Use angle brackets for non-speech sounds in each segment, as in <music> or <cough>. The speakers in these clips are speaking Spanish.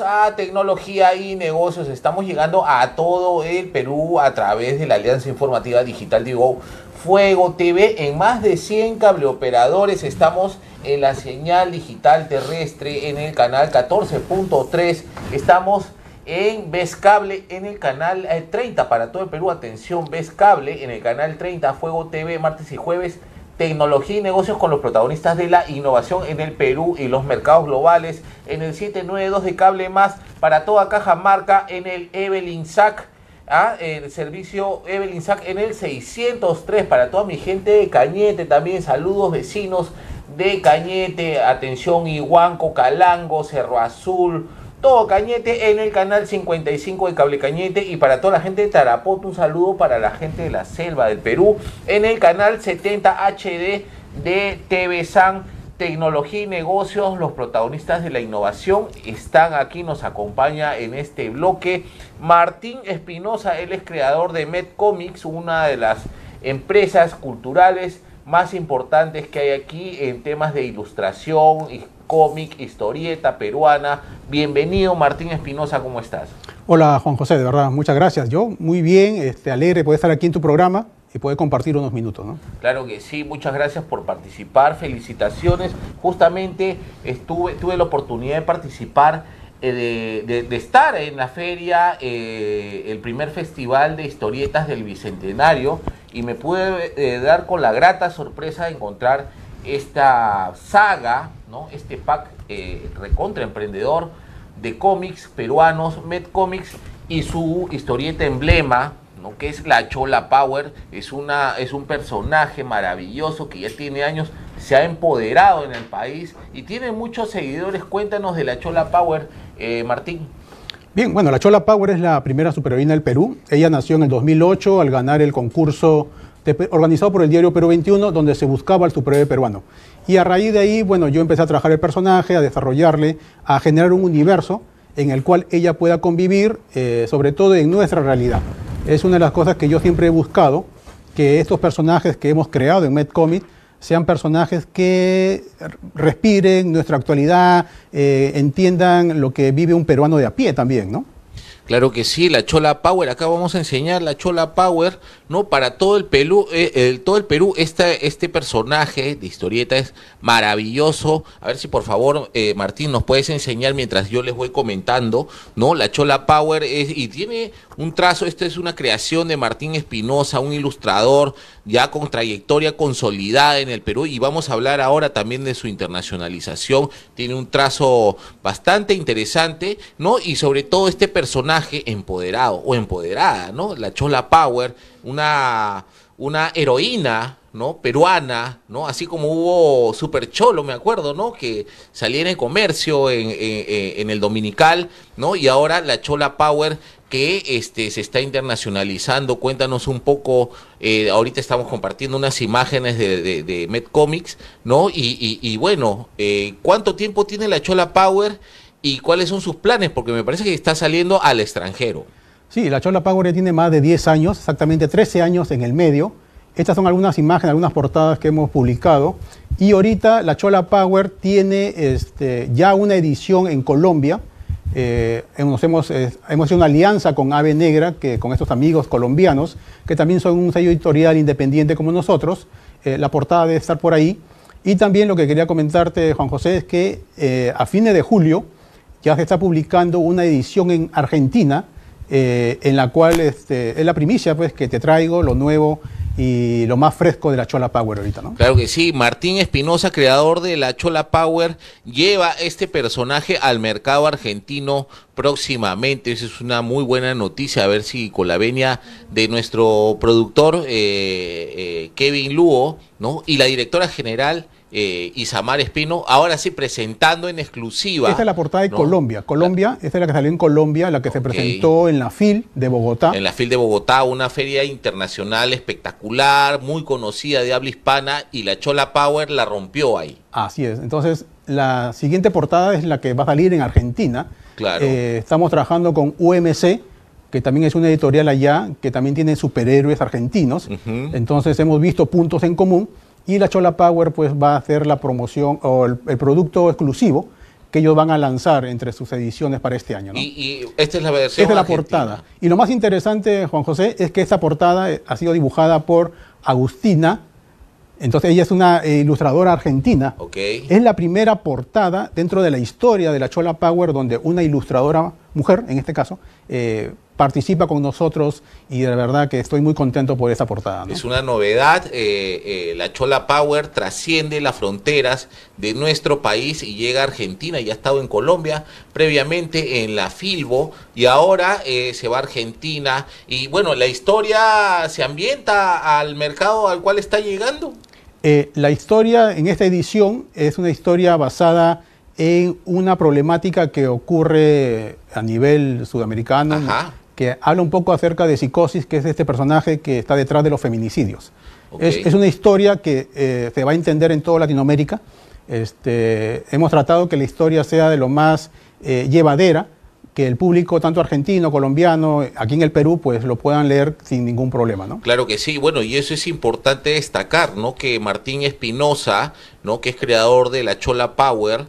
a Tecnología y Negocios. Estamos llegando a todo el Perú a través de la Alianza Informativa Digital Digo Fuego TV en más de 100 cableoperadores. Estamos en la señal digital terrestre en el canal 14.3. Estamos en Ves Cable en el canal 30 eh, para todo el Perú. Atención, Ves Cable en el canal 30 Fuego TV martes y jueves tecnología y negocios con los protagonistas de la innovación en el Perú y los mercados globales en el 792 de Cable Más para toda caja marca en el Evelyn Sac. ¿ah? el servicio Evelyn Sac en el 603 para toda mi gente de Cañete también saludos vecinos de Cañete atención Iguanco Calango Cerro Azul todo Cañete en el canal 55 de Cable Cañete. Y para toda la gente de Tarapoto un saludo para la gente de la selva del Perú en el canal 70 HD de TV San Tecnología y Negocios, los protagonistas de la innovación están aquí, nos acompaña en este bloque Martín Espinosa, él es creador de MedComics, una de las empresas culturales más importantes que hay aquí en temas de ilustración, cómic, historieta peruana. Bienvenido Martín Espinosa, ¿cómo estás? Hola Juan José, de verdad, muchas gracias. Yo muy bien, este, alegre de poder estar aquí en tu programa y poder compartir unos minutos. ¿no? Claro que sí, muchas gracias por participar, felicitaciones. Justamente estuve, tuve la oportunidad de participar, eh, de, estar en la feria, eh, el primer festival de historietas del Bicentenario, y me pude eh, dar con la grata sorpresa de encontrar esta saga, este pack eh, recontra emprendedor de cómics peruanos, Med Comics, y su historieta emblema, que es la Chola Power, es, una, es un personaje maravilloso que ya tiene años, se ha empoderado en el país y tiene muchos seguidores. Cuéntanos de la Chola Power, eh, Martín. Bien, bueno, la Chola Power es la primera superheroína del Perú. Ella nació en el 2008 al ganar el concurso organizado por el diario Perú 21, donde se buscaba el superhéroe peruano. Y a raíz de ahí, bueno, yo empecé a trabajar el personaje, a desarrollarle, a generar un universo en el cual ella pueda convivir, eh, sobre todo en nuestra realidad. Es una de las cosas que yo siempre he buscado, que estos personajes que hemos creado en MedComic sean personajes que respiren nuestra actualidad, eh, entiendan lo que vive un peruano de a pie también, ¿no? Claro que sí, la Chola Power, acá vamos a enseñar la Chola Power, ¿no? Para todo el Perú, eh, todo el Perú, este, este personaje de historieta es maravilloso. A ver si por favor, eh, Martín, nos puedes enseñar mientras yo les voy comentando, ¿no? La Chola Power es, y tiene un trazo, esta es una creación de Martín Espinosa, un ilustrador ya con trayectoria consolidada en el Perú y vamos a hablar ahora también de su internacionalización. Tiene un trazo bastante interesante, ¿no? Y sobre todo este personaje empoderado o empoderada, ¿no? La Chola Power, una, una heroína, ¿no? Peruana, ¿no? Así como hubo Super Cholo, me acuerdo, ¿no? Que salía en el comercio, en, en, el Dominical, ¿no? Y ahora la Chola Power que este, se está internacionalizando. Cuéntanos un poco, eh, ahorita estamos compartiendo unas imágenes de, de, de MedComics, ¿no? Y, y, bueno, eh, ¿cuánto tiempo tiene la Chola Power? y cuáles son sus planes, porque me parece que está saliendo al extranjero. Sí, la Chola Power tiene más de 10 años, exactamente 13 años en el medio. Estas son algunas imágenes, algunas portadas que hemos publicado. Y ahorita la Chola Power tiene este, ya una edición en Colombia. Eh, hemos, eh, hemos, hecho una alianza con Ave Negra, que, con estos amigos colombianos, que también son un sello editorial independiente como nosotros. Eh, la portada debe estar por ahí. Y también lo que quería comentarte, Juan José, es que a fines de julio ya se está publicando una edición en Argentina, eh, en la cual este, es la primicia pues, que te traigo, lo nuevo y lo más fresco de la Chola Power ahorita, ¿no? Claro que sí, Martín Espinosa, creador de la Chola Power, lleva este personaje al mercado argentino próximamente. Esa es una muy buena noticia, a ver si con la venia de nuestro productor eh, eh, Kevin Luo, ¿no? Y la directora general eh, Isamar Espino, ahora sí presentando en exclusiva. Esta es la portada de Colombia. Colombia, esta es la que salió en Colombia, la que se presentó en la FIL de Bogotá. En la FIL de Bogotá, una feria internacional espectacular, muy conocida de habla hispana, y la Chola Power la rompió ahí. Así es. Entonces, la siguiente portada es la que va a salir en Argentina. Claro. Eh, estamos trabajando con UMC, que también es una editorial allá, que también tiene superhéroes argentinos. Entonces hemos visto puntos en común y la Chola Power pues va a hacer la promoción o el, producto exclusivo que ellos van a lanzar entre sus ediciones para este año. Y, y, esta es la versión. Esta es la portada. Y lo más interesante, Juan José, es que esta portada eh, ha sido dibujada por Agustina. Entonces ella es una eh, ilustradora argentina. Okay. Es la primera portada dentro de la historia de la Chola Power donde una ilustradora mujer, en este caso, eh, participa con nosotros y de verdad que estoy muy contento por esa portada. ¿no? Es una novedad, eh, eh, la Chola Power trasciende las fronteras de nuestro país y llega a Argentina, ya ha estado en Colombia previamente en la Filbo y ahora eh, se va a Argentina y bueno, la historia se ambienta al mercado al cual está llegando. La historia en esta edición es una historia basada en una problemática que ocurre a nivel sudamericano, Ajá. Que habla un poco acerca de psicosis, que es este personaje que está detrás de los feminicidios. Es, es una historia que eh, se va a entender en toda Latinoamérica. Este, hemos tratado que la historia sea de lo más eh, llevadera, que el público, tanto argentino, colombiano, aquí en el Perú, pues lo puedan leer sin ningún problema, ¿no? Claro que sí, bueno, y eso es importante destacar, ¿no? Que Martín Espinosa, ¿no? Que es creador de la Chola Power,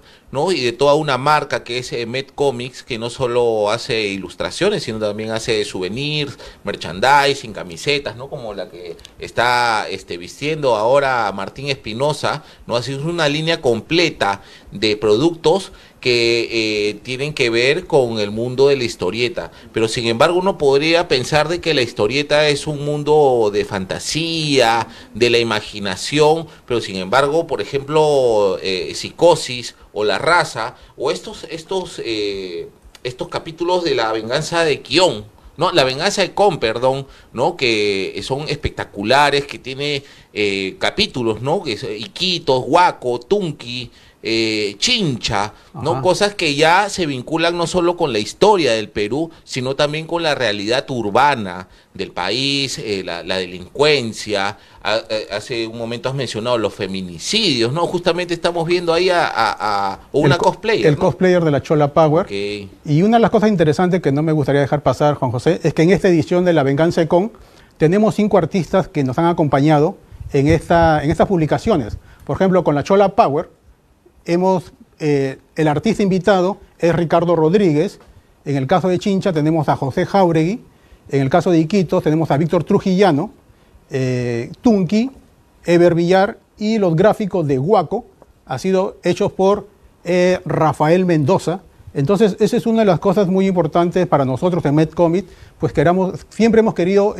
Y de toda una marca que es eh, Met Comics, que no solo hace ilustraciones, sino también hace souvenirs, merchandising, camisetas, ¿no? Como la que está este, vistiendo ahora Martín Espinosa, ¿no? Así es una línea completa de productos que eh, tienen que ver con el mundo de la historieta. Pero sin embargo uno podría pensar de que la historieta es un mundo de fantasía, de la imaginación, pero sin embargo, por ejemplo, eh, Psicosis o La Raza, o estos, estos, eh, estos capítulos de la venganza de Kion, no, la venganza de perdón, ¿no? Que son espectaculares, que tiene eh, capítulos, ¿no? Que es Iquitos, Huaco, Tunki, eh, Chincha, ¿no? Cosas que ya se vinculan no solo con la historia del Perú, sino también con la realidad urbana del país, eh, la, la delincuencia. A- a- hace un momento has mencionado los feminicidios, ¿no? Justamente estamos viendo ahí a, una El co- cosplayer. El ¿no? cosplayer de la Chola Power. Y una de las cosas interesantes que no me gustaría dejar pasar, Juan José, es que en esta edición de La Venganza de Con tenemos cinco artistas que nos han acompañado en, esta, en estas publicaciones. Por ejemplo, con la Chola Power, hemos, eh, el artista invitado es Ricardo Rodríguez. En el caso de Chincha tenemos a José Jauregui. En el caso de Iquitos tenemos a Víctor Trujillano, eh, Tunki, Ever Villar y los gráficos de Guaco han sido hechos por eh, Rafael Mendoza. Entonces, esa es una de las cosas muy importantes para nosotros en MedComic, pues queramos, siempre hemos querido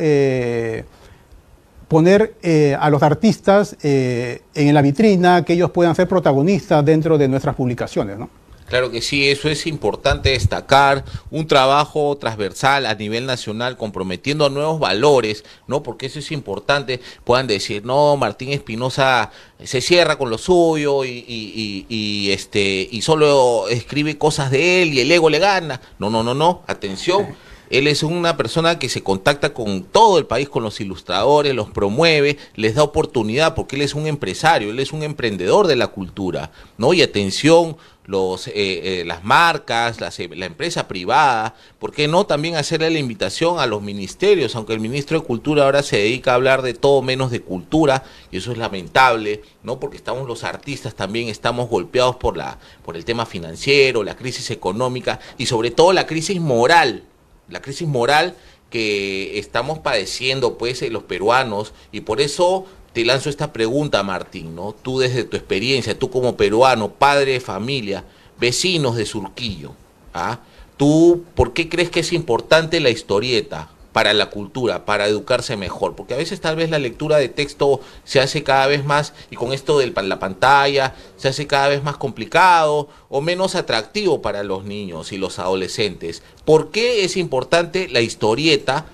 poner eh, a los artistas eh, en la vitrina, que ellos puedan ser protagonistas dentro de nuestras publicaciones. ¿no? Claro que sí, eso es importante destacar, un trabajo transversal a nivel nacional comprometiendo a nuevos valores, ¿no? Porque eso es importante, puedan decir, no, Martín Espinosa se cierra con lo suyo y, y- y- y, este y solo escribe cosas de él y el ego le gana. No, no, no, no, atención. Él es una persona que se contacta con todo el país, con los ilustradores, los promueve, les da oportunidad, porque él es un empresario, él es un emprendedor de la cultura, ¿no? Y atención, los, eh, eh, las marcas, las, eh, la empresa privada, ¿por qué no también hacerle la invitación a los ministerios? Aunque el ministro de Cultura ahora se dedica a hablar de todo menos de cultura, y eso es lamentable, ¿no? Porque estamos los artistas también, estamos golpeados por, la, por el tema financiero, la crisis económica y sobre todo la crisis moral la crisis moral que estamos padeciendo pues eh, los peruanos y por eso te lanzo esta pregunta Martín, ¿no? Tú desde tu experiencia, tú como peruano, padre de familia, vecinos de Surquillo, ¿ah? ¿Tú por qué crees que es importante la historieta para la cultura, para educarse mejor? Porque a veces tal vez la lectura de texto se hace cada vez más, y con esto de la pantalla, se hace cada vez más complicado o menos atractivo para los niños y los adolescentes. ¿Por qué es importante la historieta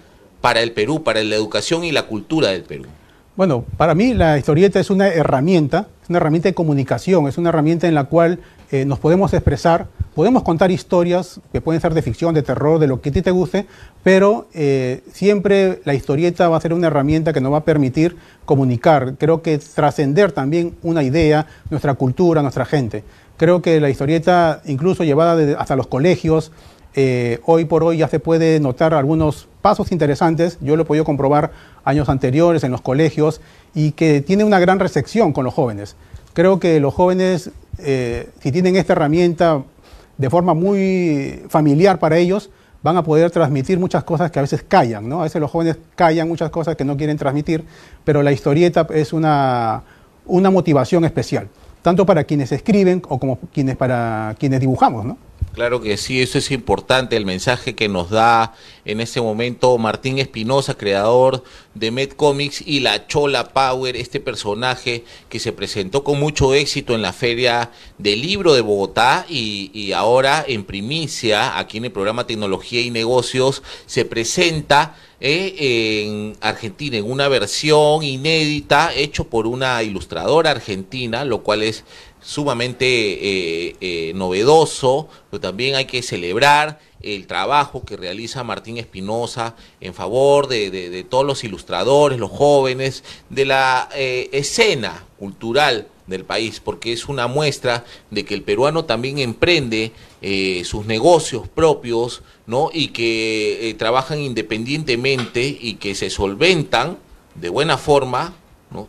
para el Perú, para la educación y la cultura del Perú? Bueno, para mí la historieta es una herramienta, es una herramienta de comunicación, es una herramienta en la cual eh, nos podemos expresar, podemos contar historias que pueden ser de ficción, de terror, de lo que a ti te guste, pero eh, siempre la historieta va a ser una herramienta que nos va a permitir comunicar, creo que trascender también una idea, nuestra cultura, nuestra gente. Creo que la historieta, incluso llevada de- hasta los colegios, eh, hoy por hoy ya se puede notar algunos pasos interesantes, yo lo he podido comprobar años anteriores en los colegios y que tiene una gran recepción con los jóvenes. Creo que los jóvenes, eh, si tienen esta herramienta, de forma muy familiar para ellos, van a poder transmitir muchas cosas que a veces callan, ¿no? A veces los jóvenes callan muchas cosas que no quieren transmitir, pero la historieta es una, una motivación especial, tanto para quienes escriben o como quienes para quienes dibujamos, ¿no? Claro que sí, eso es importante, el mensaje que nos da en este momento Martín Espinosa, creador de Med Comics, y la Chola Power, este personaje que se presentó con mucho éxito en la Feria del Libro de Bogotá y, ahora en primicia, aquí en el programa Tecnología y Negocios, se presenta eh, en Argentina en una versión inédita hecho por una ilustradora argentina, lo cual es sumamente eh, eh, novedoso, pero también hay que celebrar el trabajo que realiza Martín Espinosa en favor de, todos los ilustradores, los jóvenes, de la escena cultural del país, porque es una muestra de que el peruano también emprende sus negocios propios, ¿no? Y que trabajan independientemente y que se solventan de buena forma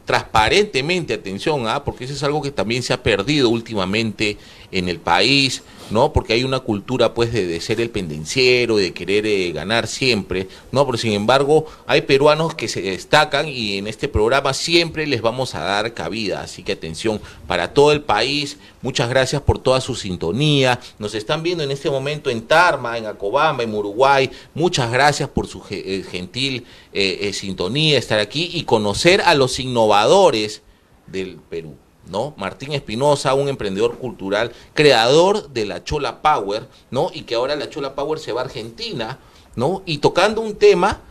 transparentemente, atención, ¿ah? porque eso es algo que también se ha perdido últimamente en el país, ¿no? Porque hay una cultura pues de, ser el pendenciero, de querer eh, ganar siempre, ¿no? Pero sin embargo, hay peruanos que se destacan y en este programa siempre les vamos a dar cabida, así que atención, para todo el país, muchas gracias por toda su sintonía. Nos están viendo en este momento en Tarma, en Acobamba, en Uruguay. Muchas gracias por su eh, gentil eh, sintonía, estar aquí y conocer a los innovadores del Perú. ¿No? Martín Espinosa, un emprendedor cultural, creador de la Chola Power, ¿no? Y que ahora la Chola Power se va a Argentina, ¿no? Y tocando un tema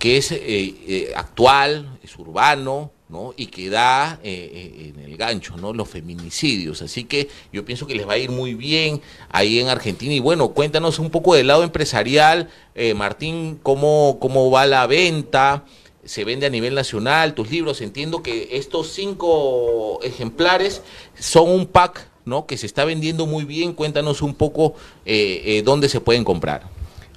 que es eh, eh, actual, es urbano, ¿no? Y que da eh, en el gancho, ¿no? Los feminicidios. Así que yo pienso que les va a ir muy bien ahí en Argentina. Y bueno, cuéntanos un poco del lado empresarial, Martín, cómo, cómo va la venta, se vende a nivel nacional, tus libros. Entiendo que estos cinco ejemplares son un pack ¿no? que se está vendiendo muy bien. Cuéntanos un poco eh, eh, dónde se pueden comprar.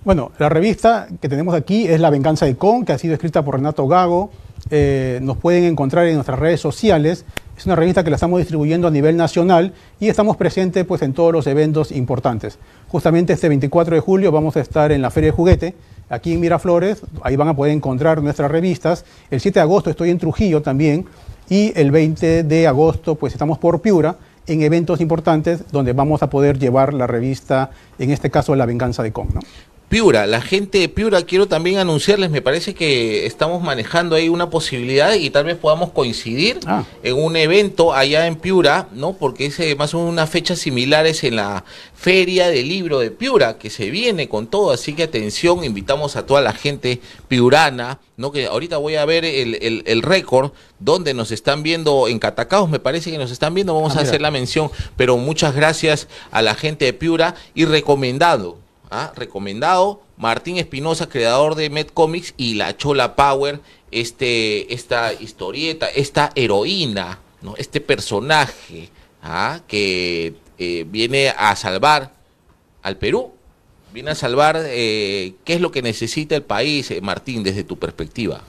Bueno, la revista que tenemos aquí es La Venganza de Con, que ha sido escrita por Renato Gago. Eh, nos pueden encontrar en nuestras redes sociales. Es una revista que la estamos distribuyendo a nivel nacional y estamos presentes pues, en todos los eventos importantes. Justamente este 24 de julio vamos a estar en la Feria de Juguete, aquí en Miraflores, ahí van a poder encontrar nuestras revistas. El 7 de agosto estoy en Trujillo también y el 20 de agosto pues estamos por Piura en eventos importantes donde vamos a poder llevar la revista, en este caso La Venganza de Kong. Piura, la gente de Piura, quiero también anunciarles, me parece que estamos manejando ahí una posibilidad y tal vez podamos coincidir ah. en un evento allá en Piura, ¿no? Porque es eh, más o menos unas fechas similares en la Feria del Libro de Piura, que se viene con todo, así que atención, invitamos a toda la gente piurana, ¿no? Que ahorita voy a ver el, el, récord donde nos están viendo en Catacaos, me parece que nos están viendo, vamos ah, a hacer la mención, pero muchas gracias a la gente de Piura y recomendado recomendado. Martín Espinosa, creador de Med Comics, y la Chola Power, este, esta historieta, esta heroína, ¿no? este personaje ¿ah? que eh, viene a salvar al Perú, viene a salvar eh, qué es lo que necesita el país, eh, Martín, desde tu perspectiva.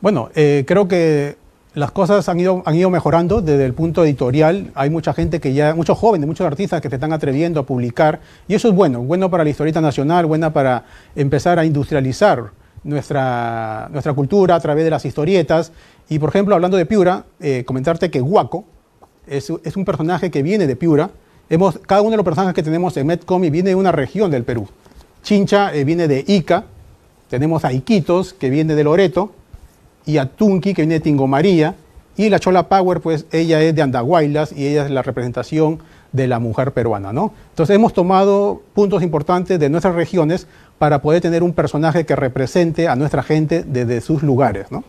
Bueno, creo que las cosas han ido, han ido mejorando desde el punto editorial. Hay mucha gente que ya, muchos jóvenes, muchos artistas que se están atreviendo a publicar. Y eso es bueno, bueno para la historieta nacional, buena para empezar a industrializar nuestra, nuestra cultura a través de las historietas. Y por ejemplo, hablando de Piura, eh, comentarte que Guaco es, un personaje que viene de Piura. Hemos, cada uno de los personajes que tenemos en Medcomi viene de una región del Perú. Chincha eh, viene de Ica, tenemos a Iquitos, que viene de Loreto, y a Tunki, que viene de Tingo María, y la Chola Power, pues ella es de Andahuaylas y ella es la representación de la mujer peruana, ¿no? Entonces hemos tomado puntos importantes de nuestras regiones para poder tener un personaje que represente a nuestra gente desde sus lugares, ¿no?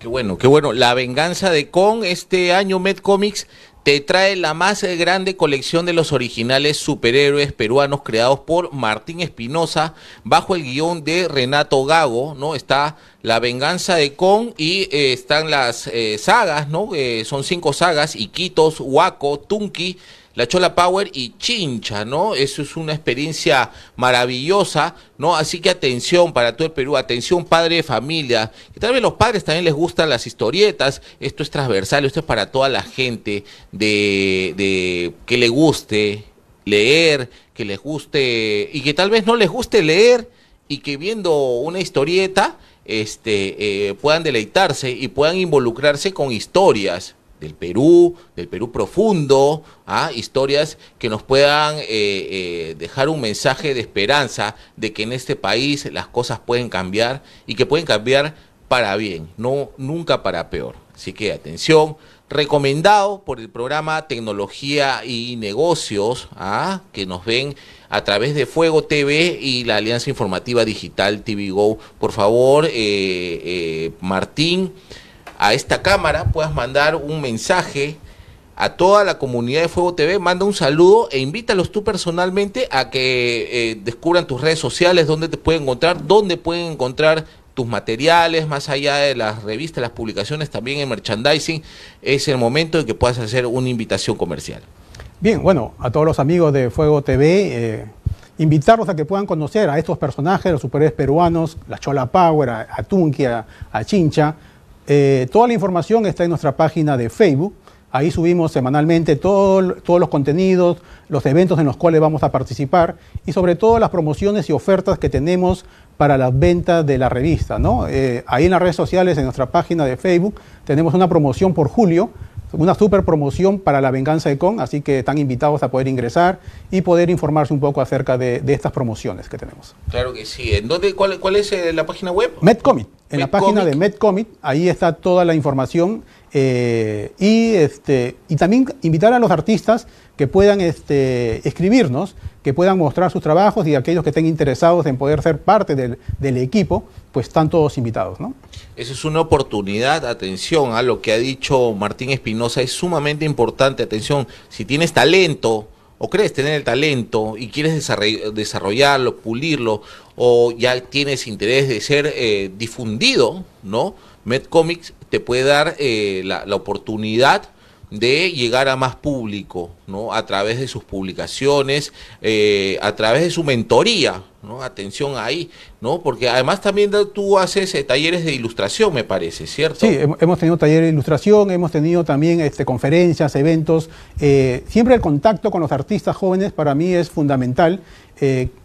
Qué bueno, qué bueno. La venganza de Kong, este año Med Comics te trae la más grande colección de los originales superhéroes peruanos creados por Martín Espinosa bajo el guion de Renato Gago, ¿no? Está La venganza de Kong y eh, están las eh, sagas, ¿no? Eh, son cinco sagas, Iquitos, Huaco, Tunki, la Chola Power y Chincha, ¿no? Eso es una experiencia maravillosa, ¿no? Así que atención para todo el Perú, atención padre de familia, que tal vez los padres también les gustan las historietas, esto es transversal, esto es para toda la gente de, de que le guste leer, que les guste y que tal vez no les guste leer y que viendo una historieta este, eh, puedan deleitarse y puedan involucrarse con historias del Perú, del Perú profundo, ¿ah? historias que nos puedan eh, eh, dejar un mensaje de esperanza de que en este país las cosas pueden cambiar y que pueden cambiar para bien, no nunca para peor. Así que atención, recomendado por el programa Tecnología y Negocios, ¿ah? que nos ven a través de Fuego TV y la Alianza Informativa Digital TV Go. Por favor, eh, Martín a esta cámara puedas mandar un mensaje a toda la comunidad de Fuego TV, manda un saludo e invítalos tú personalmente a que eh, descubran tus redes sociales, dónde te pueden encontrar, dónde pueden encontrar tus materiales, más allá de las revistas, las publicaciones, también en merchandising, es el momento de que puedas hacer una invitación comercial. Bien, bueno, a todos los amigos de Fuego TV, eh, invitarlos a que puedan conocer a estos personajes, los superhéroes peruanos, la Chola Power, a, a a Chincha, eh, toda la información está en nuestra página de Facebook. Ahí subimos semanalmente todos los contenidos, los eventos en los cuales vamos a participar y sobre todo las promociones y ofertas que tenemos para las ventas de la revista. Eh, ahí en las redes sociales, en nuestra página de Facebook, tenemos una promoción por julio una super promoción para la venganza de Con, así que están invitados a poder ingresar y poder informarse un poco acerca de, estas promociones que tenemos. Claro que sí. ¿En dónde, cuál, es eh, la página web? MedComic. En la página de MedComic, ahí está toda la información eh, y, este, y también invitar a los artistas que puedan este, escribirnos, que puedan mostrar sus trabajos y aquellos que estén interesados en poder ser parte del, del equipo, pues están todos invitados. ¿no? Eso es una oportunidad, atención a lo que ha dicho Martín Espinosa, es sumamente importante, atención, si tienes talento o crees tener el talento y quieres desarrollarlo, pulirlo, o ya tienes interés de ser eh, difundido, ¿no? MedComics te puede dar eh, la, oportunidad de llegar a más público, ¿no? A través de sus publicaciones, eh, a través de su mentoría, ¿no? Atención ahí, ¿no? Porque además también tú haces eh, talleres de ilustración, me parece, ¿cierto? Sí, hemos tenido talleres de ilustración, hemos tenido también este, conferencias, eventos. Eh, siempre el contacto con los artistas jóvenes para mí es fundamental.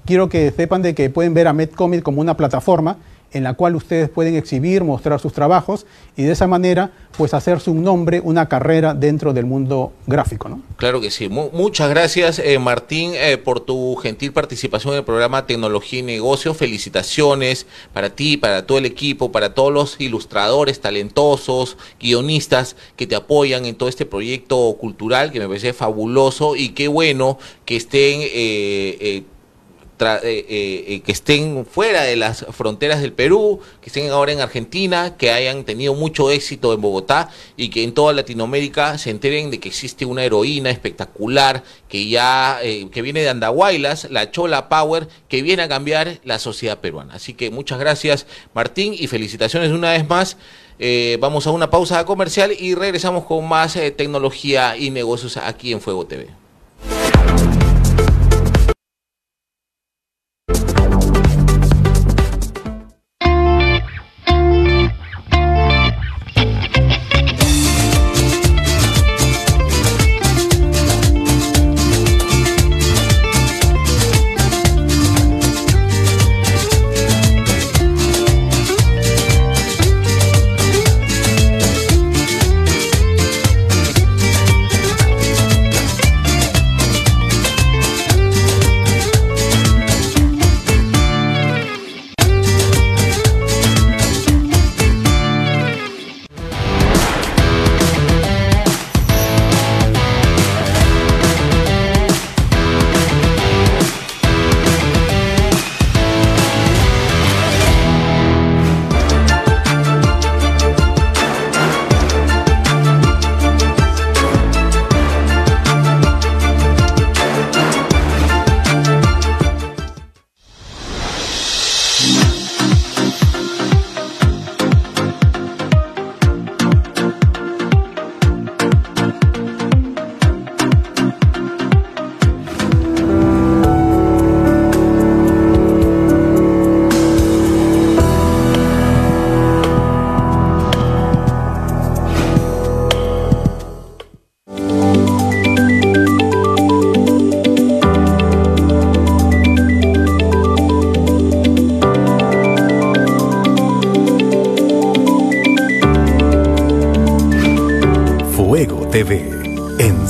quiero que sepan de que pueden ver a MedComic como una plataforma en la cual ustedes pueden exhibir, mostrar sus trabajos y de esa manera pues hacerse un nombre, una carrera dentro del mundo gráfico. ¿no? Claro que sí. muchas gracias eh, Martín eh, por tu gentil participación en el programa Tecnología y Negocios. Felicitaciones para ti, para todo el equipo, para todos los ilustradores talentosos, guionistas que te apoyan en todo este proyecto cultural que me parece fabuloso y qué bueno que estén... Eh, eh, eh, eh, que estén fuera de las fronteras del Perú, que estén ahora en Argentina, que hayan tenido mucho éxito en Bogotá y que en toda Latinoamérica se enteren de que existe una heroína espectacular que ya que viene de Andahuaylas, la Chola Power, que viene a cambiar la sociedad peruana. Así que muchas gracias Martín y felicitaciones una vez más. vamos a una pausa comercial y regresamos con más tecnología y negocios aquí en Fuego TV. TV.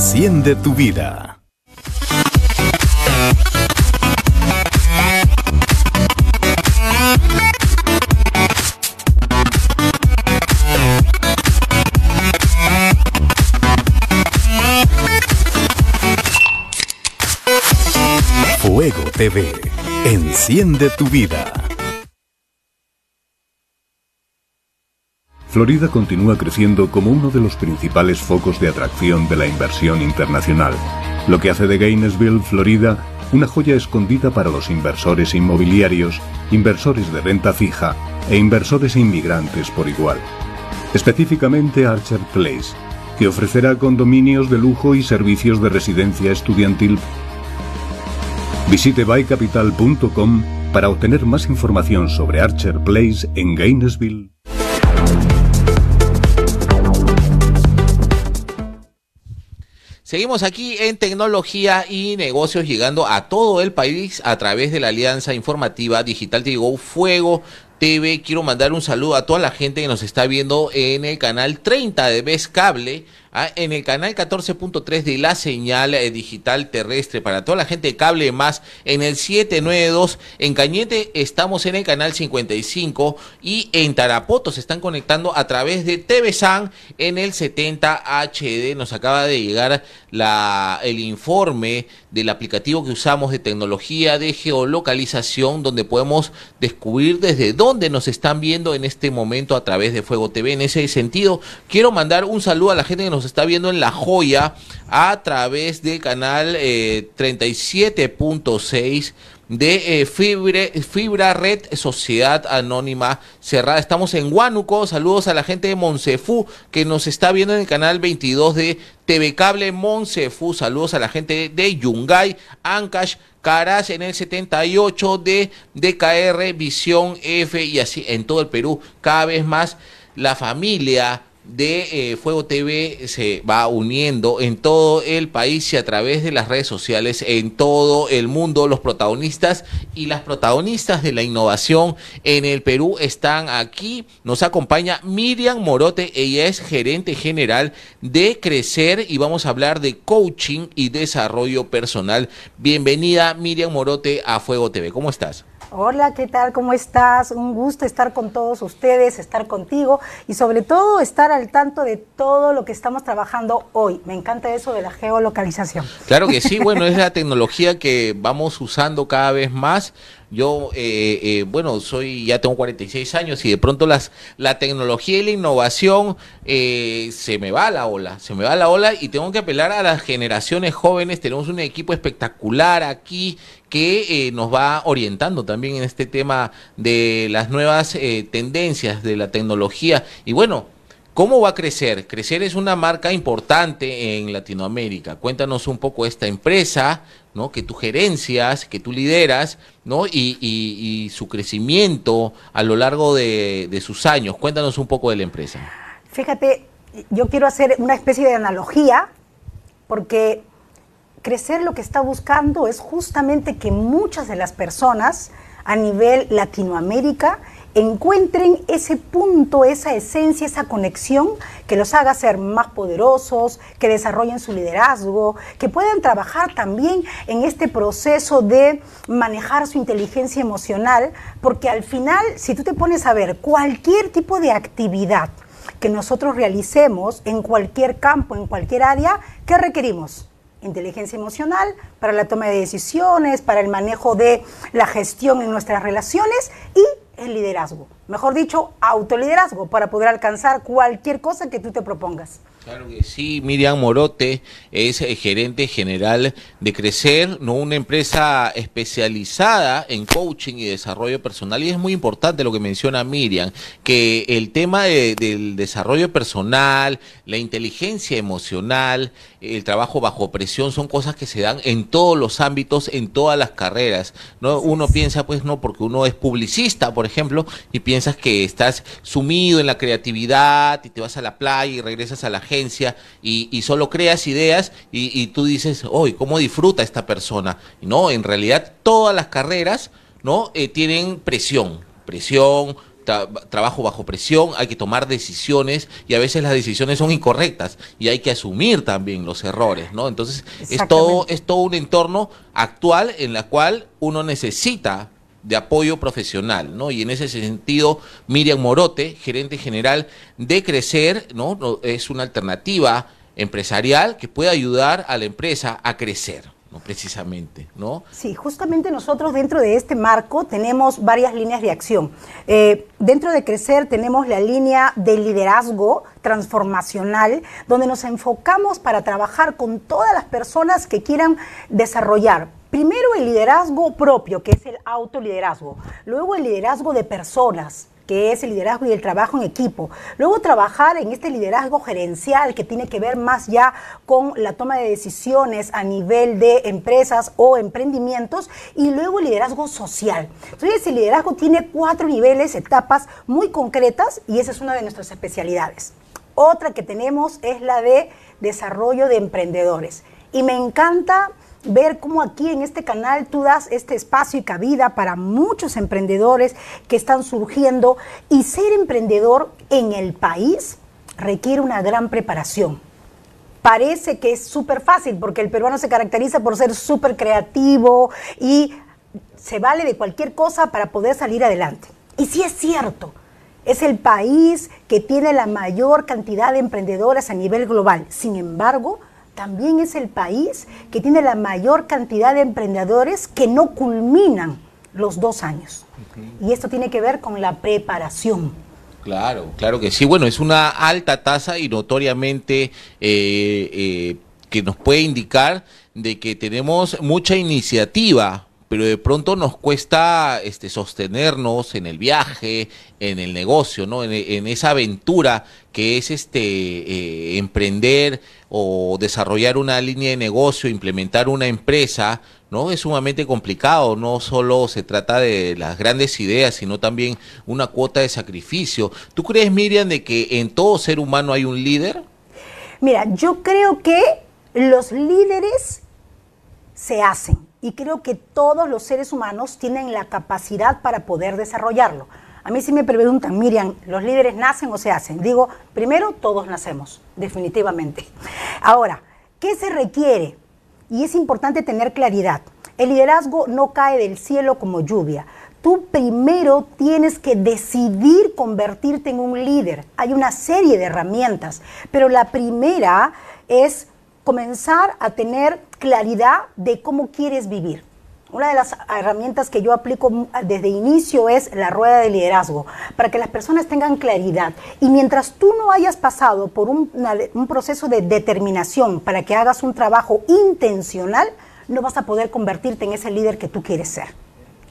Enciende tu vida. Fuego TV. Enciende tu vida. Florida continúa creciendo como uno de los principales focos de atracción de la inversión internacional, lo que hace de Gainesville, Florida, una joya escondida para los inversores inmobiliarios, inversores de renta fija e inversores inmigrantes por igual. Específicamente Archer Place, que ofrecerá condominios de lujo y servicios de residencia estudiantil. Visite bycapital.com para obtener más información sobre Archer Place en Gainesville. Seguimos aquí en tecnología y negocios llegando a todo el país a través de la alianza informativa Digital Digo Fuego TV. Quiero mandar un saludo a toda la gente que nos está viendo en el canal 30 de Ves Cable Ah, en el canal 14.3 de la señal eh, digital terrestre para toda la gente de cable más en el 792 en Cañete estamos en el canal 55 y en Tarapoto se están conectando a través de TV San en el 70 HD nos acaba de llegar la, el informe del aplicativo que usamos de tecnología de geolocalización donde podemos descubrir desde dónde nos están viendo en este momento a través de Fuego TV en ese sentido quiero mandar un saludo a la gente que nos está viendo en La Joya a través del canal 37.6 eh, de eh, Fibra Red Sociedad Anónima Cerrada. Estamos en Huánuco. Saludos a la gente de Monsefú que nos está viendo en el canal 22 de TV Cable Monsefú. Saludos a la gente de Yungay, Ancash, Caras en el 78 de DKR Visión F y así en todo el Perú. Cada vez más la familia de eh, Fuego TV se va uniendo en todo el país y a través de las redes sociales en todo el mundo. Los protagonistas y las protagonistas de la innovación en el Perú están aquí. Nos acompaña Miriam Morote, ella es gerente general de Crecer y vamos a hablar de coaching y desarrollo personal. Bienvenida Miriam Morote a Fuego TV. ¿Cómo estás? Hola, ¿qué tal? ¿Cómo estás? Un gusto estar con todos ustedes, estar contigo y sobre todo estar al tanto de todo lo que estamos trabajando hoy. Me encanta eso de la geolocalización. Claro que sí, bueno, es la <laughs> tecnología que vamos usando cada vez más yo, eh, eh, bueno, soy ya tengo 46 años y de pronto las, la tecnología y la innovación eh, se me va a la ola, se me va a la ola y tengo que apelar a las generaciones jóvenes. Tenemos un equipo espectacular aquí que nos va orientando también en este tema de las nuevas tendencias de la tecnología. Y bueno, ¿Cómo va a crecer? Crecer es una marca importante en Latinoamérica. Cuéntanos un poco esta empresa, ¿no? Que tú gerencias, que tú lideras, ¿no? Y, su crecimiento a lo largo de, de, sus años. Cuéntanos un poco de la empresa. Fíjate, yo quiero hacer una especie de analogía, porque crecer lo que está buscando es justamente que muchas de las personas a nivel Latinoamérica encuentren ese punto, esa esencia, esa conexión que los haga ser más poderosos, que desarrollen su liderazgo, que puedan trabajar también en este proceso de manejar su inteligencia emocional, porque al final, si tú te pones a ver cualquier tipo de actividad que nosotros realicemos en cualquier campo, en cualquier área, ¿qué requerimos? Inteligencia emocional para la toma de decisiones, para el manejo de la gestión en nuestras relaciones y el liderazgo. Mejor dicho, autoliderazgo para poder alcanzar cualquier cosa que tú te propongas. Claro que sí, Miriam Morote es eh, gerente general de Crecer, no una empresa especializada en coaching y desarrollo personal. Y es muy importante lo que menciona Miriam, que el tema del desarrollo personal, la inteligencia emocional, el trabajo bajo presión son cosas que se dan en todos los ámbitos, en todas las carreras. ¿no? Uno piensa, pues no, porque uno es publicista, por ejemplo, y piensas que estás sumido en la creatividad y te vas a la playa y regresas a la agencia y, solo creas ideas y, tú dices, hoy, ¿cómo disfruta esta persona? no, en realidad todas las carreras no eh, tienen presión, presión trabajo bajo presión, hay que tomar decisiones y a veces las decisiones son incorrectas y hay que asumir también los errores, ¿no? Entonces es todo, es todo un entorno actual en la cual uno necesita de apoyo profesional, ¿no? Y en ese sentido, Miriam Morote, gerente general de Crecer, ¿no? Es una alternativa empresarial que puede ayudar a la empresa a crecer. ¿no? precisamente, ¿no? Sí, justamente nosotros dentro de este marco tenemos varias líneas de acción. Eh, dentro de Crecer tenemos la línea de liderazgo transformacional, donde nos enfocamos para trabajar con todas las personas que quieran desarrollar Primero el liderazgo propio, que es el autoliderazgo. Luego el liderazgo de personas, que es el liderazgo y el trabajo en equipo. Luego trabajar en este liderazgo gerencial que tiene que ver más ya con la toma de decisiones a nivel de empresas o emprendimientos. Y luego el liderazgo social. Entonces el liderazgo tiene cuatro niveles, etapas muy concretas y esa es una de nuestras especialidades. Otra que tenemos es la de desarrollo de emprendedores. Y me encanta ver cómo aquí en este canal tú das este espacio y cabida para muchos emprendedores que están surgiendo y ser emprendedor en el país requiere una gran preparación. Parece que es súper fácil porque el peruano se caracteriza por ser súper creativo y se vale de cualquier cosa para poder salir adelante. Y sí es cierto, es el país que tiene la mayor cantidad de emprendedores a nivel global. Sin embargo, también es el país que tiene la mayor cantidad de emprendedores que no culminan los dos años. Y esto tiene que ver con la preparación. Claro, claro que sí. Bueno, es una alta tasa y notoriamente eh, eh, que nos puede indicar de que tenemos mucha iniciativa pero de pronto nos cuesta este, sostenernos en el viaje, en el negocio, ¿no? En, esa aventura que es este eh, emprender o desarrollar una línea de negocio, implementar una empresa, ¿no? Es sumamente complicado, no solo se trata de las grandes ideas, sino también una cuota de sacrificio. ¿Tú crees, Miriam, de que en todo ser humano hay un líder? Mira, yo creo que los líderes se hacen y creo que todos los seres humanos tienen la capacidad para poder desarrollarlo. A mí sí me preguntan, Miriam, ¿los líderes nacen o se hacen? Digo, primero, todos nacemos, definitivamente. Ahora, ¿qué se requiere? Y es importante tener claridad. El liderazgo no cae del cielo como lluvia. Tú primero tienes que decidir convertirte en un líder. Hay una serie de herramientas, pero la primera es comenzar a tener claridad de cómo quieres vivir. Una de las herramientas que yo aplico desde inicio es la rueda de liderazgo, para que las personas tengan claridad. Y mientras tú no hayas pasado por un, proceso de determinación para que hagas un trabajo intencional, no vas a poder convertirte en ese líder que tú quieres ser.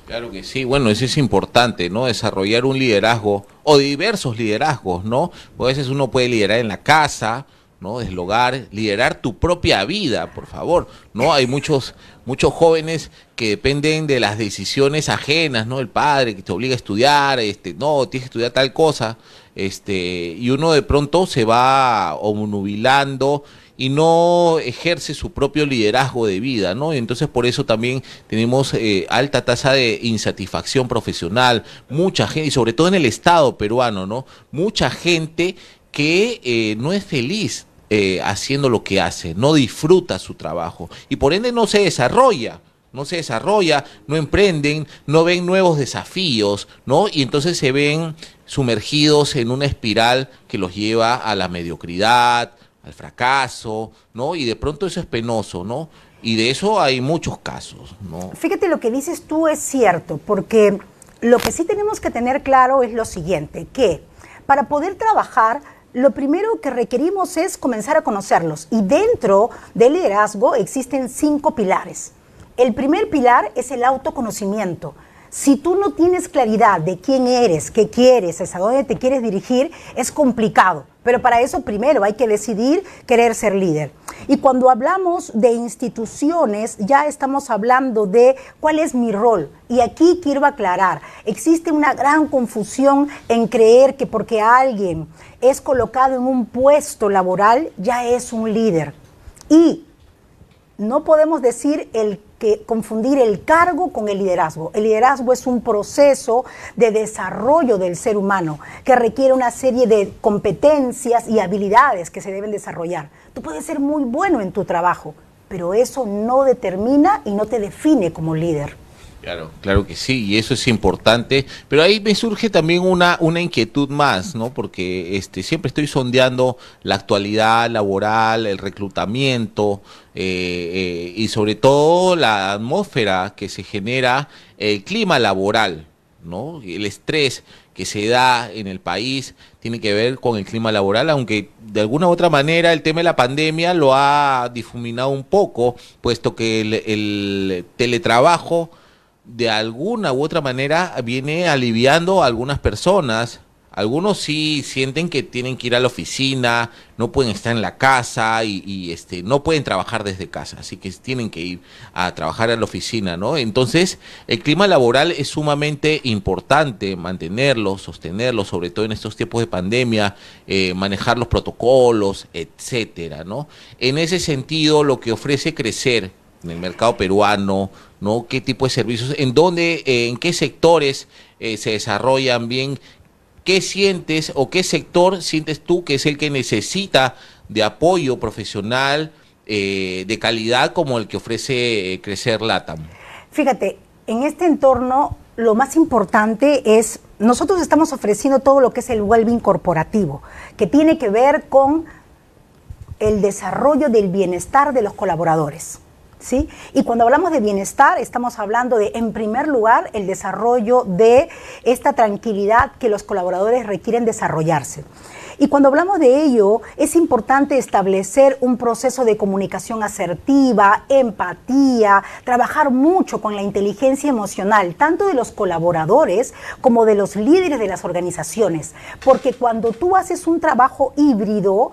Claro que sí, bueno, eso es importante, ¿no? Desarrollar un liderazgo o diversos liderazgos, ¿no? a veces uno puede liderar en la casa, ¿no? Deslogar, liderar tu propia vida, por favor. ¿no? Hay muchos, muchos jóvenes que dependen de las decisiones ajenas, ¿no? El padre que te obliga a estudiar, este, no, tienes que estudiar tal cosa, este, y uno de pronto se va obnubilando y no ejerce su propio liderazgo de vida, ¿no? Y entonces por eso también tenemos eh, alta tasa de insatisfacción profesional, mucha gente, y sobre todo en el Estado peruano, ¿no? Mucha gente que eh, no es feliz eh, haciendo lo que hace, no disfruta su trabajo y por ende no se desarrolla no se desarrolla, no emprenden, no ven nuevos desafíos, ¿no? Y entonces se ven sumergidos en una espiral que los lleva a la mediocridad, al fracaso, ¿no? Y de pronto eso es penoso, ¿no? Y de eso hay muchos casos, ¿no? Fíjate lo que dices tú es cierto, porque lo que sí tenemos que tener claro es lo siguiente, que para poder trabajar lo primero que requerimos es comenzar a conocerlos y dentro del liderazgo existen cinco pilares. El primer pilar es el autoconocimiento. Si tú no tienes claridad de quién eres, qué quieres, hasta dónde te quieres dirigir, es complicado. Pero para eso primero hay que decidir querer ser líder. Y cuando hablamos de instituciones, ya estamos hablando de cuál es mi rol. Y aquí quiero aclarar, existe una gran confusión en creer que porque alguien es colocado en un puesto laboral, ya es un líder. Y no podemos decir el que confundir el cargo con el liderazgo. El liderazgo es un proceso de desarrollo del ser humano que requiere una serie de competencias y habilidades que se deben desarrollar. Tú puedes ser muy bueno en tu trabajo, pero eso no determina y no te define como líder. Claro, claro que sí, y eso es importante, pero ahí me surge también una, una inquietud más, ¿no? Porque este, siempre estoy sondeando la actualidad laboral, el reclutamiento eh, eh, y sobre todo la atmósfera que se genera, el clima laboral, ¿no? El estrés que se da en el país tiene que ver con el clima laboral, aunque de alguna u otra manera el tema de la pandemia lo ha difuminado un poco, puesto que el, el teletrabajo de alguna u otra manera viene aliviando a algunas personas. Algunos sí sienten que tienen que ir a la oficina, no pueden estar en la casa y, este, no pueden trabajar desde casa, así que tienen que ir a trabajar a la oficina, ¿no? Entonces, el clima laboral es sumamente importante mantenerlo, sostenerlo, sobre todo en estos tiempos de pandemia, eh, manejar los protocolos, etcétera, ¿no? En ese sentido, lo que ofrece crecer en el mercado peruano, ¿no? ¿Qué tipo de servicios? ¿En dónde, eh, en qué sectores eh, se desarrollan bien? ¿Qué sientes o qué sector sientes tú que es el que necesita de apoyo profesional eh, de calidad como el que ofrece Crecer LATAM? Fíjate, en este entorno lo más importante es, nosotros estamos ofreciendo todo lo que es el well-being corporativo, que tiene que ver con el desarrollo del bienestar de los colaboradores. Y cuando hablamos de bienestar, estamos hablando de, en primer lugar, el desarrollo de esta tranquilidad que los colaboradores requieren desarrollarse. Y cuando hablamos de ello, es importante establecer un proceso de comunicación asertiva, empatía, trabajar mucho con la inteligencia emocional, tanto de los colaboradores como de los líderes de las organizaciones. Porque cuando tú haces un trabajo híbrido,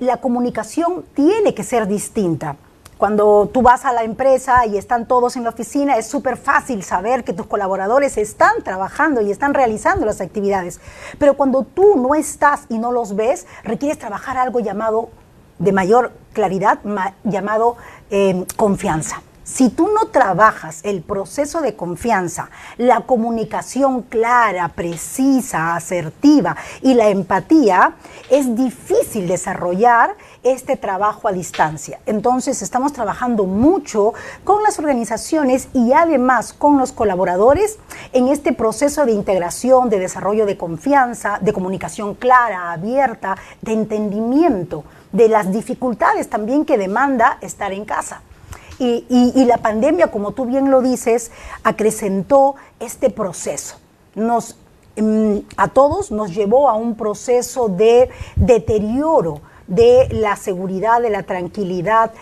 la comunicación tiene que ser distinta. Cuando tú vas a la empresa y están todos en la oficina, es súper fácil saber que tus colaboradores están trabajando y están realizando las actividades. Pero cuando tú no estás y no los ves, requieres trabajar algo llamado, de mayor claridad, llamado eh, confianza. Si tú no trabajas el proceso de confianza, la comunicación clara, precisa, asertiva y la empatía, es difícil desarrollar este trabajo a distancia. Entonces estamos trabajando mucho con las organizaciones y además con los colaboradores en este proceso de integración, de desarrollo de confianza, de comunicación clara, abierta, de entendimiento de las dificultades también que demanda estar en casa. Y, la pandemia, como tú bien lo dices, acrecentó este proceso. Nos, mm, a todos nos llevó a un proceso de deterioro de la seguridad, de la tranquilidad.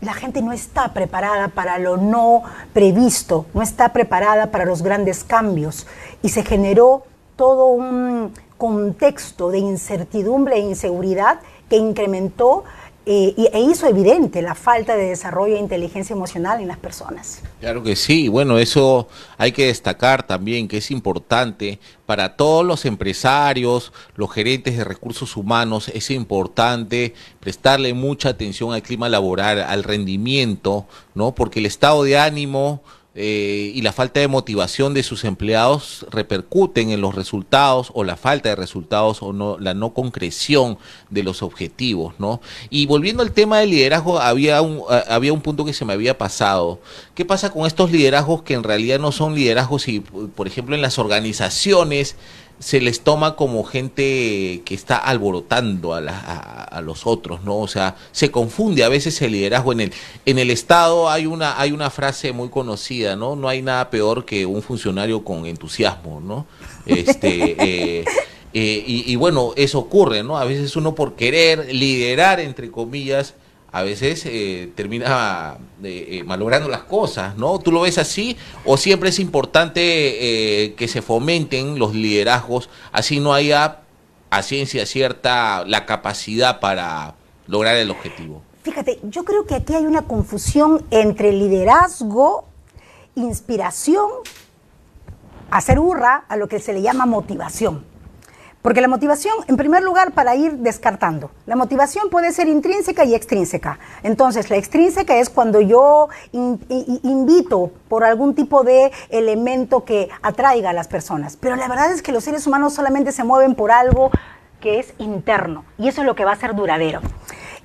la gente no está preparada para lo no previsto, no está preparada para los grandes cambios y se generó todo un contexto de incertidumbre e inseguridad que incrementó eh, e hizo evidente la falta de desarrollo de inteligencia emocional en las personas. Claro que sí, bueno, eso hay que destacar también que es importante para todos los empresarios, los gerentes de recursos humanos, es importante prestarle mucha atención al clima laboral, al rendimiento, ¿no? Porque el estado de ánimo eh, y la falta de motivación de sus empleados repercuten en los resultados o la falta de resultados o no, la no concreción de los objetivos, ¿no? Y volviendo al tema del liderazgo, había un, había un punto que se me había pasado. ¿Qué pasa con estos liderazgos que en realidad no son liderazgos y, por ejemplo, en las organizaciones se les toma como gente que está alborotando a, a, los otros, ¿no? O sea, se confunde a veces el liderazgo en el en el Estado hay una hay una frase muy conocida, ¿no? No hay nada peor que un funcionario con entusiasmo, ¿no? Este <laughs> eh, eh, y, y, bueno, eso ocurre, ¿no? A veces uno por querer liderar, entre comillas, a veces eh, termina eh, eh, malogrando las cosas, ¿no? ¿Tú lo ves así? ¿O siempre es importante que se fomenten los liderazgos, así no haya a ciencia cierta la capacidad para lograr el objetivo? Fíjate, yo creo que aquí hay una confusión entre liderazgo, inspiración, hacer hurra a lo que se le llama motivación. Porque la motivación, en primer lugar, para ir descartando, la motivación puede ser intrínseca y extrínseca. Entonces, la extrínseca es cuando yo invito por algún tipo de elemento que atraiga a las personas. Pero la verdad es que los seres humanos solamente se mueven por algo que es interno y eso es lo que va a ser duradero.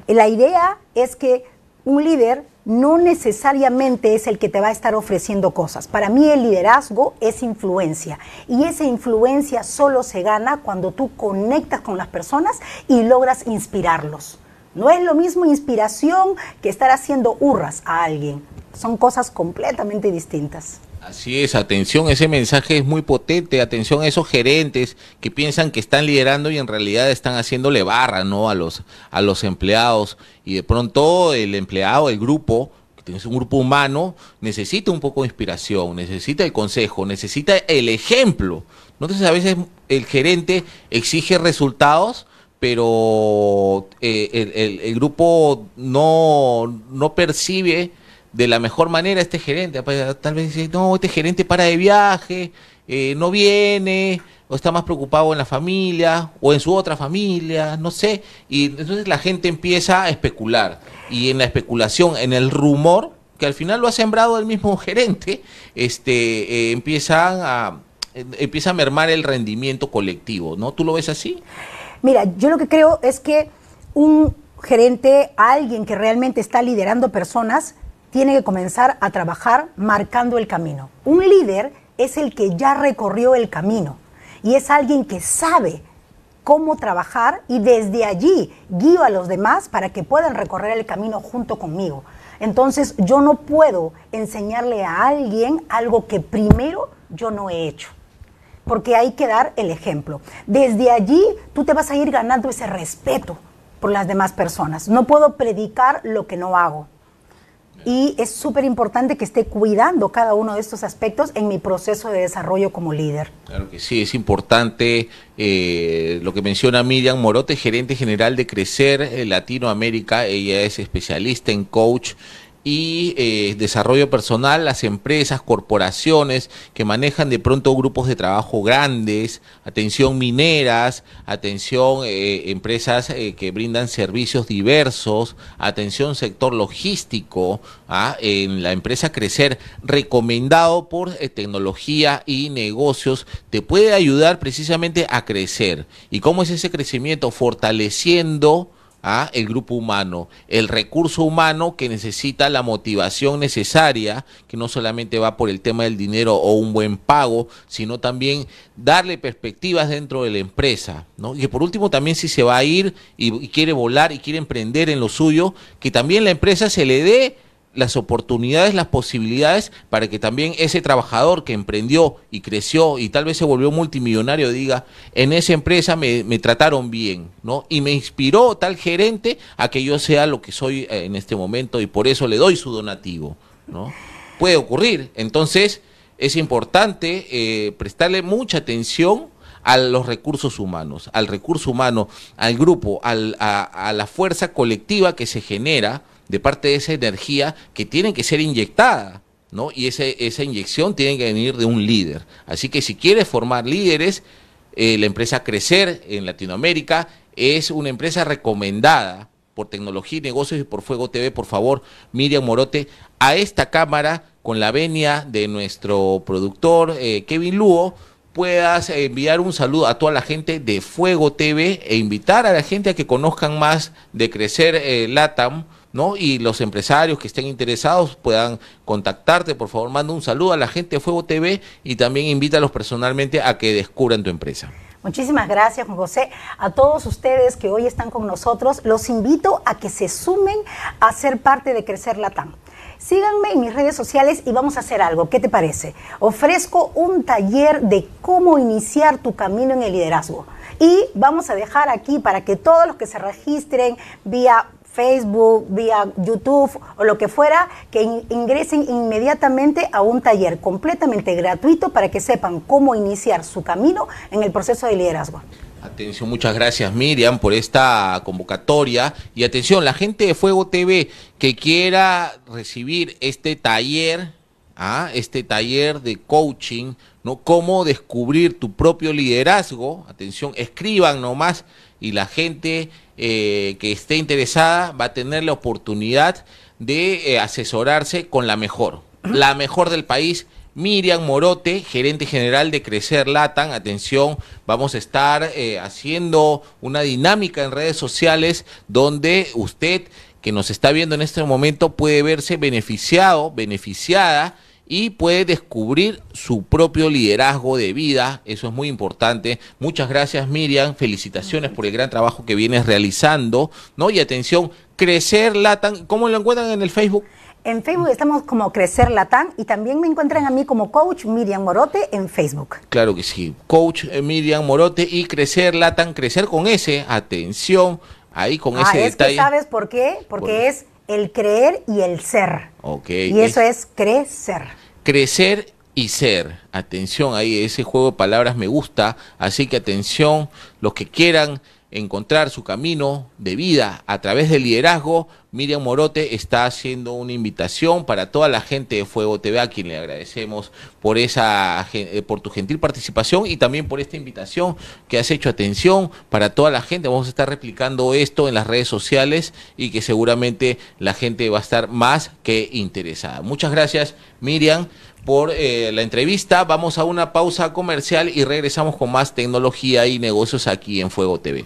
La idea es que un líder no necesariamente es el que te va a estar ofreciendo cosas. Para mí el liderazgo es influencia y esa influencia solo se gana cuando tú conectas con las personas y logras inspirarlos. No es lo mismo inspiración que estar haciendo hurras a alguien. Son cosas completamente distintas. Así es, atención, ese mensaje es muy potente, atención a esos gerentes que piensan que están liderando y en realidad están haciéndole barra, ¿no? A los, a los empleados y de pronto el empleado, el grupo, que es un grupo humano, necesita un poco de inspiración, necesita el consejo, necesita el ejemplo. Entonces a veces el gerente exige resultados, pero eh, el, el, grupo no, no percibe de la mejor manera este gerente. Pues, tal vez dice, no, este gerente para de viaje, eh, no viene, o está más preocupado en la familia, o en su otra familia, no sé. Y entonces la gente empieza a especular. Y en la especulación, en el rumor, que al final lo ha sembrado el mismo <laughs> gerente, este, eh, empiezan a, empieza a mermar el rendimiento colectivo, ¿no? ¿Tú lo ves así? Mira, yo lo que creo es que un gerente, alguien que realmente está liderando personas, tiene que comenzar a trabajar marcando el camino. Un líder es el que ya recorrió el camino y es alguien que sabe cómo trabajar y desde allí guío a los demás para que puedan recorrer el camino junto conmigo. Entonces yo no puedo enseñarle a alguien algo que primero yo no he hecho, porque hay que dar el ejemplo. Desde allí tú te vas a ir ganando ese respeto por las demás personas. No puedo predicar lo que no hago y es súper importante que esté cuidando cada uno de estos aspectos en mi proceso de desarrollo como líder. Claro que sí, es importante eh, lo que menciona Miriam Morote, gerente general de Crecer Latinoamérica, ella es especialista en coach y eh, desarrollo personal, las empresas, corporaciones que manejan de pronto grupos de trabajo grandes, atención mineras, atención eh, empresas eh, que brindan servicios diversos, atención sector logístico, ¿ah? en la empresa Crecer, recomendado por tecnología y negocios, te puede ayudar precisamente a crecer. ¿Y cómo es ese crecimiento? Fortaleciendo ¿ah? el grupo humano, el recurso humano que necesita la motivación necesaria, que no solamente va por el tema del dinero o un buen pago, sino también darle perspectivas dentro de la empresa, ¿no? Y por último también si se va a ir y quiere volar y quiere emprender en lo suyo, que también la empresa se le dé las oportunidades, las posibilidades para que también ese trabajador que emprendió y creció y tal vez se volvió multimillonario diga, en esa empresa me, me, trataron bien, ¿no? Y me inspiró tal gerente a que yo sea lo que soy eh, en este momento y por eso le doy su donativo, ¿no? Puede ocurrir. Entonces, es importante eh, prestarle mucha atención a los recursos humanos, al recurso humano, al grupo, al, a, a la fuerza colectiva que se genera de parte de esa energía que tiene que ser inyectada, ¿no? Y ese, esa inyección tiene que venir de un líder. Así que si quieres formar líderes, eh, la empresa Crecer en Latinoamérica es una empresa recomendada por Tecnología y Negocios y por Fuego TV, por favor, Miriam Morote, a esta cámara con la venia de nuestro productor eh, Kevin Luo, puedas enviar un saludo a toda la gente de Fuego TV e invitar a la gente a que conozcan más de Crecer eh, Latam ¿no? Y los empresarios que estén interesados puedan contactarte, por favor, manda un saludo a la gente de Fuego TV y también invítalos personalmente a que descubran tu empresa. Muchísimas gracias, José. A todos ustedes que hoy están con nosotros, los invito a que se sumen a ser parte de Crecer Latam. Síganme en mis redes sociales y vamos a hacer algo. ¿Qué te parece? Ofrezco un taller de cómo iniciar tu camino en el liderazgo. Y vamos a dejar aquí para que todos los que se registren vía Facebook, vía YouTube o lo que fuera, que ingresen inmediatamente a un taller completamente gratuito para que sepan cómo iniciar su camino en el proceso de liderazgo. Atención, muchas gracias Miriam por esta convocatoria y atención, la gente de Fuego TV que quiera recibir este taller ¿ah? este taller de coaching, ¿no? Cómo descubrir tu propio liderazgo. Atención, escriban nomás y la gente eh, que esté interesada va a tener la oportunidad de eh, asesorarse con la mejor, la mejor del país. Miriam Morote, gerente general de Crecer Latan. Atención, vamos a estar eh, haciendo una dinámica en redes sociales donde usted que nos está viendo en este momento puede verse beneficiado, beneficiada y puede descubrir su propio liderazgo de vida. Eso es muy importante. Muchas gracias Miriam, felicitaciones por el gran trabajo que vienes realizando, ¿no? Y atención, Crecer Latan, ¿cómo lo encuentran en el Facebook? En Facebook estamos como Crecer Latán y también me encuentran a mí como Coach Miriam Morote en Facebook. Claro que sí, Coach eh, Miriam Morote y Crecer Latan, crecer con ese, atención, ahí con Ah, ese es detalle. que sabes por qué? Porque Por- es el creer y el ser. Ok, Y eso es crecer. crecer y ser. Atención ahí, ese juego de palabras me gusta, así que atención, los que quieran encontrar su camino de vida a través del liderazgo, Miriam Morote está haciendo una invitación para toda la gente de Fuego TV, a quien le agradecemos por esa eh, por tu gentil participación y también por esta invitación que has hecho atención para toda la gente. Vamos a estar replicando esto en las redes sociales y que seguramente la gente va a estar más que interesada. Muchas gracias, Miriam por eh, la entrevista. Vamos a una pausa comercial y regresamos con más tecnología y negocios aquí en Fuego TV.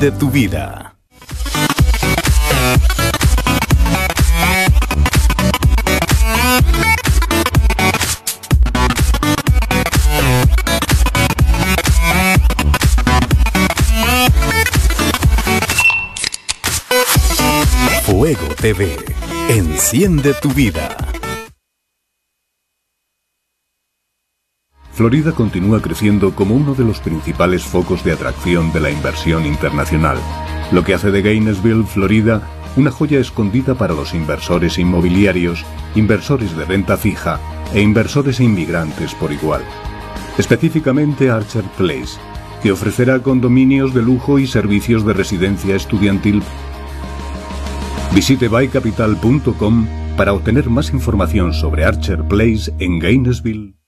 Enciende tu vida. Fuego TV. Enciende tu vida. Florida continúa creciendo como uno de los principales focos de atracción de la inversión internacional, lo que hace de Gainesville, Florida, una joya escondida para los inversores inmobiliarios, inversores de renta fija e inversores e inmigrantes por igual. Específicamente Archer Place, que ofrecerá condominios de lujo y servicios de residencia estudiantil. Visite bycapital.com para obtener más información sobre Archer Place en Gainesville.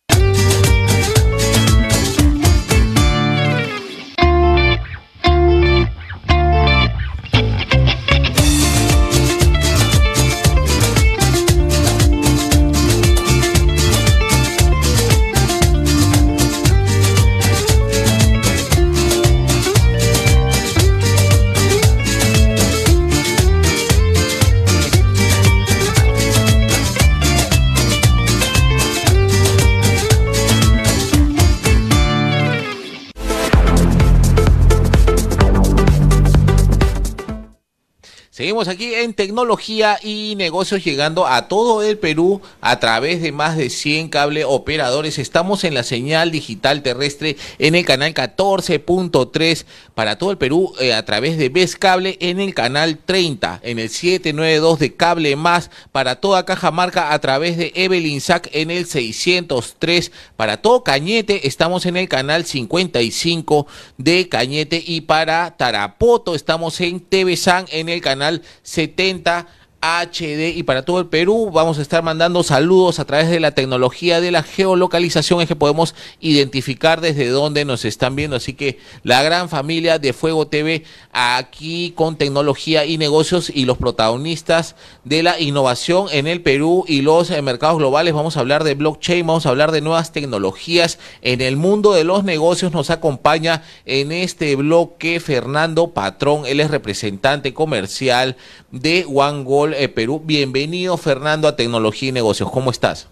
Aquí en tecnología y negocios llegando a todo el Perú a través de más de 100 cable operadores. Estamos en la señal digital terrestre en el canal 14.3 para todo el Perú eh, a través de Best Cable en el canal 30, en el 792 de Cable Más para toda Cajamarca a través de Evelyn Sac en el 603 para todo Cañete estamos en el canal 55 de Cañete y para Tarapoto estamos en TV San en el canal 70 HD y para todo el Perú vamos a estar mandando saludos a través de la tecnología de la geolocalización es que podemos identificar desde dónde nos están viendo. Así que la gran familia de Fuego TV aquí con tecnología y negocios y los protagonistas de la innovación en el Perú y los eh, mercados globales. Vamos a hablar de blockchain vamos a hablar de nuevas tecnologías en el mundo de los negocios. Nos acompaña en este bloque Fernando Patrón. Él es representante comercial de One Gold eh, Perú. Bienvenido, Fernando, a Tecnología y Negocios. ¿Cómo estás?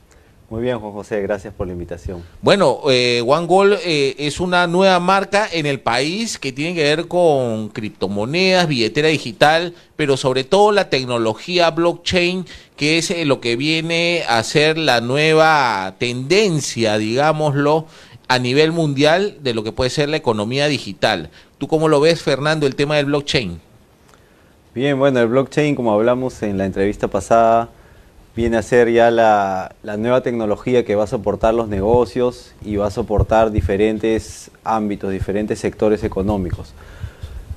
Muy bien, Juan José, gracias por la invitación. Bueno, eh, One Gold eh, es una nueva marca en el país que tiene que ver con criptomonedas, billetera digital, pero sobre todo la tecnología blockchain, que es lo que viene a ser la nueva tendencia, digámoslo, a nivel mundial de lo que puede ser la economía digital. ¿Tú cómo lo ves, Fernando, el tema del blockchain? Bien, bueno, el blockchain, como hablamos en la entrevista pasada, viene a ser ya la, nueva tecnología que va a soportar los negocios y va a soportar diferentes ámbitos, diferentes sectores económicos.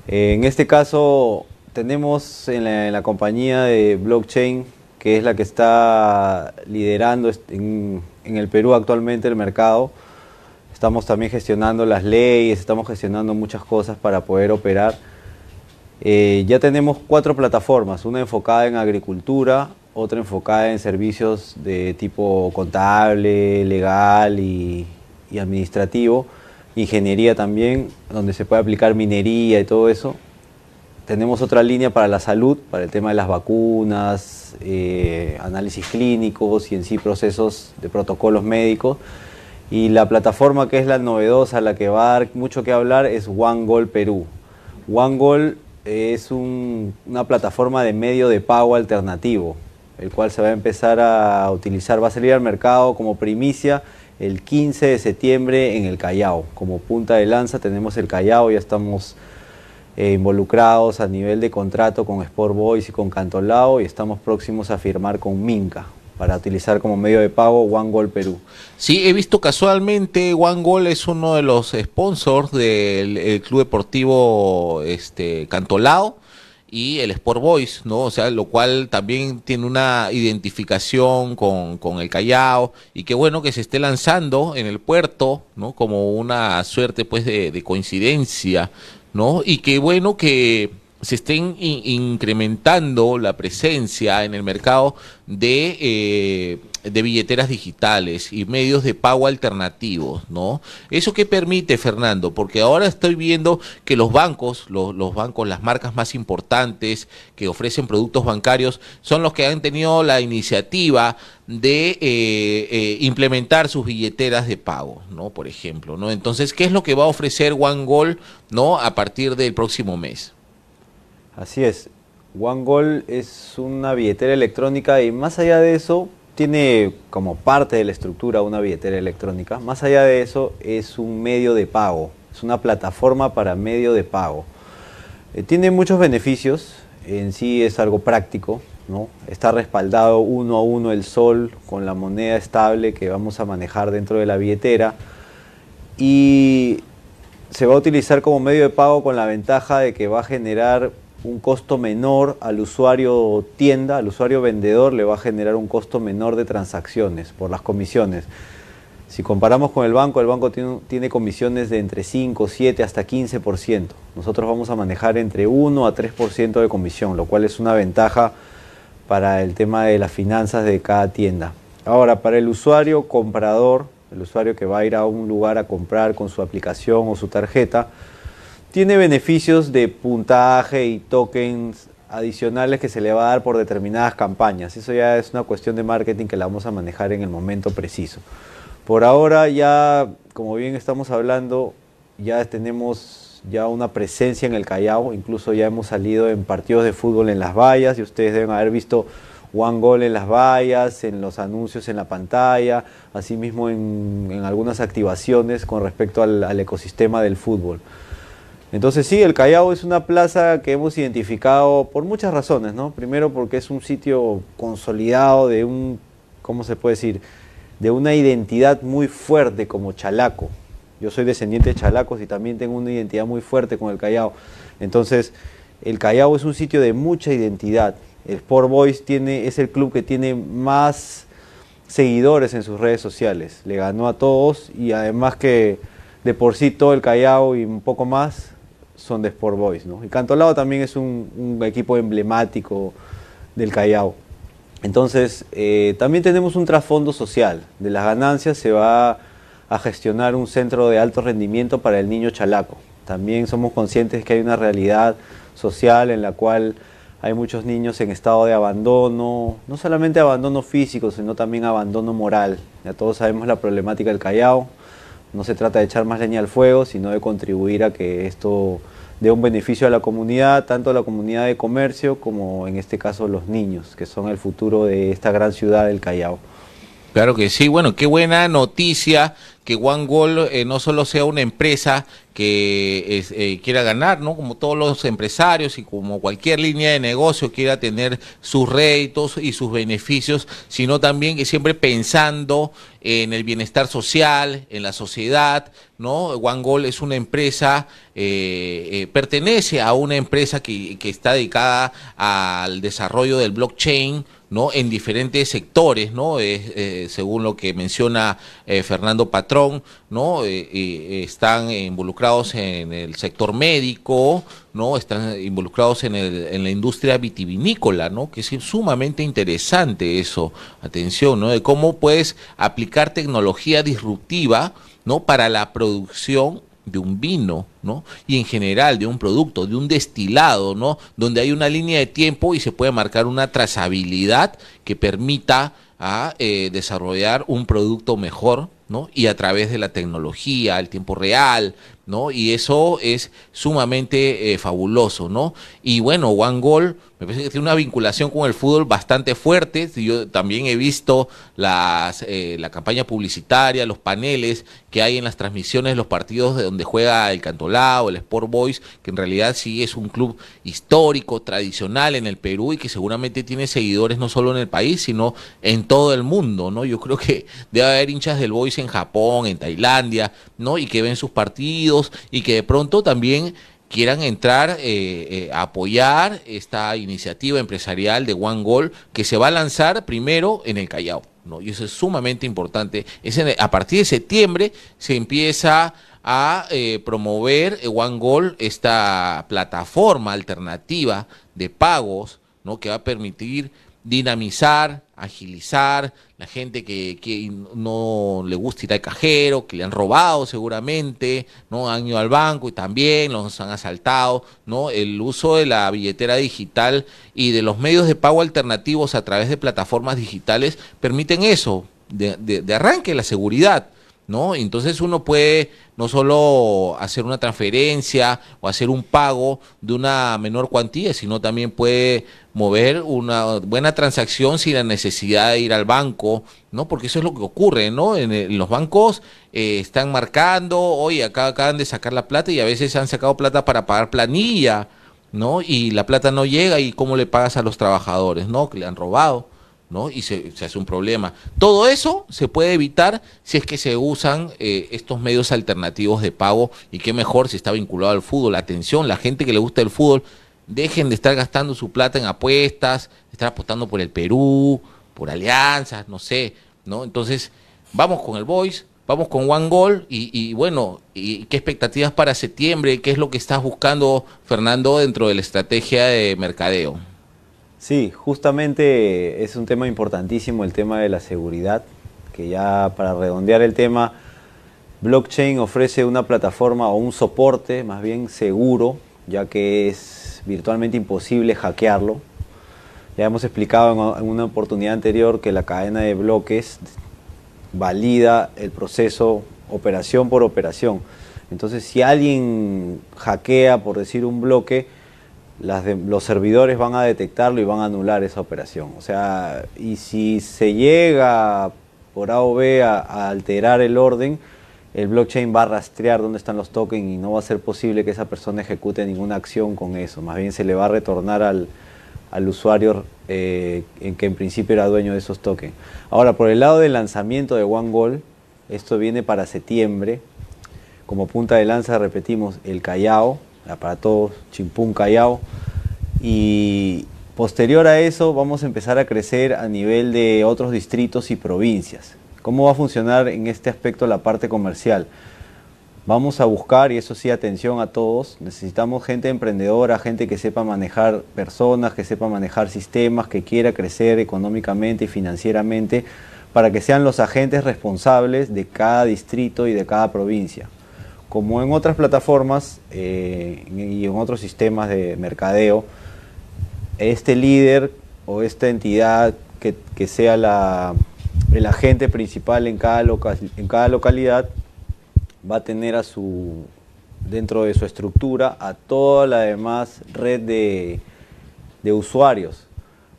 En este caso, tenemos en la, compañía de blockchain, que es la que está liderando en, en el Perú actualmente el mercado, estamos también gestionando las leyes, estamos gestionando muchas cosas para poder operar eh, ya tenemos cuatro plataformas, una enfocada en agricultura, otra enfocada en servicios de tipo contable, legal y, administrativo, ingeniería también, donde se puede aplicar minería y todo eso. Tenemos otra línea para la salud, para el tema de las vacunas, eh, análisis clínicos y en sí procesos de protocolos médicos. Y la plataforma que es la novedosa, la que va a dar mucho que hablar, es OneGoal Perú. OneGoal es una plataforma de medio de pago alternativo, el cual se va a empezar a utilizar, va a salir al mercado como primicia el 15 de septiembre en el Callao. Como punta de lanza tenemos el Callao, ya estamos eh, involucrados a nivel de contrato con Sport Boys y con Cantolao y estamos próximos a firmar con Minca para utilizar como medio de pago One Goal Perú. Sí, he visto casualmente One Goal es uno de los sponsors del Club Deportivo este, Cantolao y el Sport Boys, ¿no? O sea, lo cual también tiene una identificación con, el Callao y qué bueno que se esté lanzando en el puerto, ¿no? Como una suerte pues de, de coincidencia, ¿no? Y qué bueno que se estén incrementando la presencia en el mercado de, eh, de billeteras digitales y medios de pago alternativos, ¿no? ¿Eso qué permite, Fernando? Porque ahora estoy viendo que los bancos, los, bancos, las marcas más importantes que ofrecen productos bancarios, son los que han tenido la iniciativa de eh, eh, implementar sus billeteras de pago, ¿no? Por ejemplo, ¿no? Entonces, ¿qué es lo que va a ofrecer OneGold, ¿no? A partir del próximo mes. Así es. OneGoal es una billetera electrónica y más allá de eso, tiene como parte de la estructura una billetera electrónica. Más allá de eso, es un medio de pago, es una plataforma para medio de pago. Eh, tiene muchos beneficios, en sí es algo práctico, ¿no? Está respaldado uno a uno el sol con la moneda estable que vamos a manejar dentro de la billetera y se va a utilizar como medio de pago con la ventaja de que va a generar un costo menor al usuario tienda, al usuario vendedor le va a generar un costo menor de transacciones por las comisiones. Si comparamos con el banco, el banco tiene, comisiones de entre 5, 7 hasta 15%. Nosotros vamos a manejar entre 1 a 3% de comisión, lo cual es una ventaja para el tema de las finanzas de cada tienda. Ahora, para el usuario comprador, el usuario que va a ir a un lugar a comprar con su aplicación o su tarjeta, tiene beneficios de puntaje y tokens adicionales que se le va a dar por determinadas campañas. Eso ya es una cuestión de marketing que la vamos a manejar en el momento preciso. Por ahora ya, como bien estamos hablando, ya tenemos ya una presencia en el Callao, incluso ya hemos salido en partidos de fútbol en las vallas y ustedes deben haber visto One Goal en las vallas, en los anuncios en la pantalla, asimismo en, en algunas activaciones con respecto al, al, ecosistema del fútbol. Entonces sí, el Callao es una plaza que hemos identificado por muchas razones, ¿no? Primero porque es un sitio consolidado de un, ¿cómo se puede decir? De una identidad muy fuerte como Chalaco. Yo soy descendiente de Chalacos y también tengo una identidad muy fuerte con el Callao. Entonces, el Callao es un sitio de mucha identidad el Sport Boys tiene, es el club que tiene más seguidores en sus redes sociales. Le ganó a todos y además que de por sí todo el Callao y un poco más son de Sport Boys. ¿no? Y Cantolao también es un, un equipo emblemático del Callao. Entonces, eh, también tenemos un trasfondo social. De las ganancias se va a gestionar un centro de alto rendimiento para el niño chalaco. También somos conscientes que hay una realidad social en la cual hay muchos niños en estado de abandono, no solamente abandono físico, sino también abandono moral. Ya todos sabemos la problemática del Callao. No se trata de echar más leña al fuego, sino de contribuir a que esto dé un beneficio a la comunidad, tanto a la comunidad de comercio como en este caso los niños, que son el futuro de esta gran ciudad del Callao. Claro que sí, bueno, qué buena noticia que One Goal eh, no solo sea una empresa que eh, quiera ganar, ¿no? Como todos los empresarios y como cualquier línea de negocio quiera tener sus réditos y sus beneficios, sino también que siempre pensando en el bienestar social, en la sociedad, ¿no? One Goal es una empresa, eh, eh, pertenece a una empresa que, que está dedicada al desarrollo del blockchain, ¿no? en diferentes sectores, ¿no? Eh, según lo que menciona eh, Fernando Patrón, ¿no? Están involucrados en el sector médico, ¿no? Están involucrados en, el, en la industria vitivinícola, ¿no? Que es sumamente interesante eso. Atención, ¿no? De cómo puedes aplicar tecnología disruptiva, ¿no? Para la producción de un vino, ¿no? Y en general de un producto, de un destilado, ¿no? Donde hay una línea de tiempo y se puede marcar una trazabilidad que permita a eh, desarrollar un producto mejor, ¿no? Y a través de la tecnología, el tiempo real, ¿no? Y eso es sumamente eh, fabuloso, ¿no? Y bueno, One Goal me parece que tiene una vinculación con el fútbol bastante fuerte. Yo también he visto las, eh, la campaña publicitaria, los paneles que hay en las transmisiones los partidos de donde juega el Cantolao, el Sport Boys, que en realidad sí es un club histórico, tradicional en el Perú y que seguramente tiene seguidores no solo en el país, sino en todo el mundo, ¿no? Yo creo que debe haber hinchas del Boys en Japón, en Tailandia, ¿no? Y que ven sus partidos y que de pronto también quieran entrar eh, eh, a apoyar esta iniciativa empresarial de One Goal que se va a lanzar primero en el Callao. ¿no? Y eso es sumamente importante. Es a partir de septiembre se empieza a eh, promover One Goal, esta plataforma alternativa de pagos ¿no? que va a permitir dinamizar, agilizar, la gente que, que, no le gusta ir al cajero, que le han robado seguramente, no han ido al banco y también los han asaltado, ¿no? El uso de la billetera digital y de los medios de pago alternativos a través de plataformas digitales permiten eso, de, de, de arranque la seguridad. ¿No? Entonces uno puede no solo hacer una transferencia o hacer un pago de una menor cuantía, sino también puede mover una buena transacción sin la necesidad de ir al banco, ¿no? Porque eso es lo que ocurre, ¿no? En, los bancos eh, están marcando, hoy acá acaban de sacar la plata y a veces han sacado plata para pagar planilla, ¿no? Y la plata no llega y cómo le pagas a los trabajadores, ¿no? Que le han robado. ¿No? y se, se, hace un problema. Todo eso se puede evitar si es que se usan eh, estos medios alternativos de pago y qué mejor si está vinculado al fútbol. Atención, la gente que le gusta el fútbol, dejen de estar gastando su plata en apuestas, estar apostando por el Perú, por alianzas, no sé, ¿no? Entonces, vamos con el Boys, vamos con One Goal y, y bueno, y qué expectativas para septiembre, qué es lo que estás buscando, Fernando, dentro de la estrategia de mercadeo. Sí, justamente es un tema importantísimo el tema de la seguridad, que ya para redondear el tema, blockchain ofrece una plataforma o un soporte más bien seguro, ya que es virtualmente imposible hackearlo. Ya hemos explicado en una oportunidad anterior que la cadena de bloques valida el proceso operación por operación. Entonces, si alguien hackea, por decir un bloque, los servidores van a detectarlo y van a anular esa operación. O sea, y si se llega por A o B a, alterar el orden, el blockchain va a rastrear dónde están los tokens y no va a ser posible que esa persona ejecute ninguna acción con eso. Más bien se le va a retornar al, usuario eh, en que en principio era dueño de esos tokens. Ahora, por el lado del lanzamiento de OneGold, esto viene para septiembre. Como punta de lanza repetimos el Callao, para todos, Chimpún Callao. Y posterior a eso vamos a empezar a crecer a nivel de otros distritos y provincias. ¿Cómo va a funcionar en este aspecto la parte comercial? Vamos a buscar, y eso sí, atención a todos, necesitamos gente emprendedora, gente que sepa manejar personas, que sepa manejar sistemas, que quiera crecer económicamente y financieramente, para que sean los agentes responsables de cada distrito y de cada provincia como en otras plataformas eh, y en otros sistemas de mercadeo, este líder o esta entidad que, sea la, el agente principal en cada, en cada localidad va a tener a su dentro de su estructura a toda la demás red de, usuarios,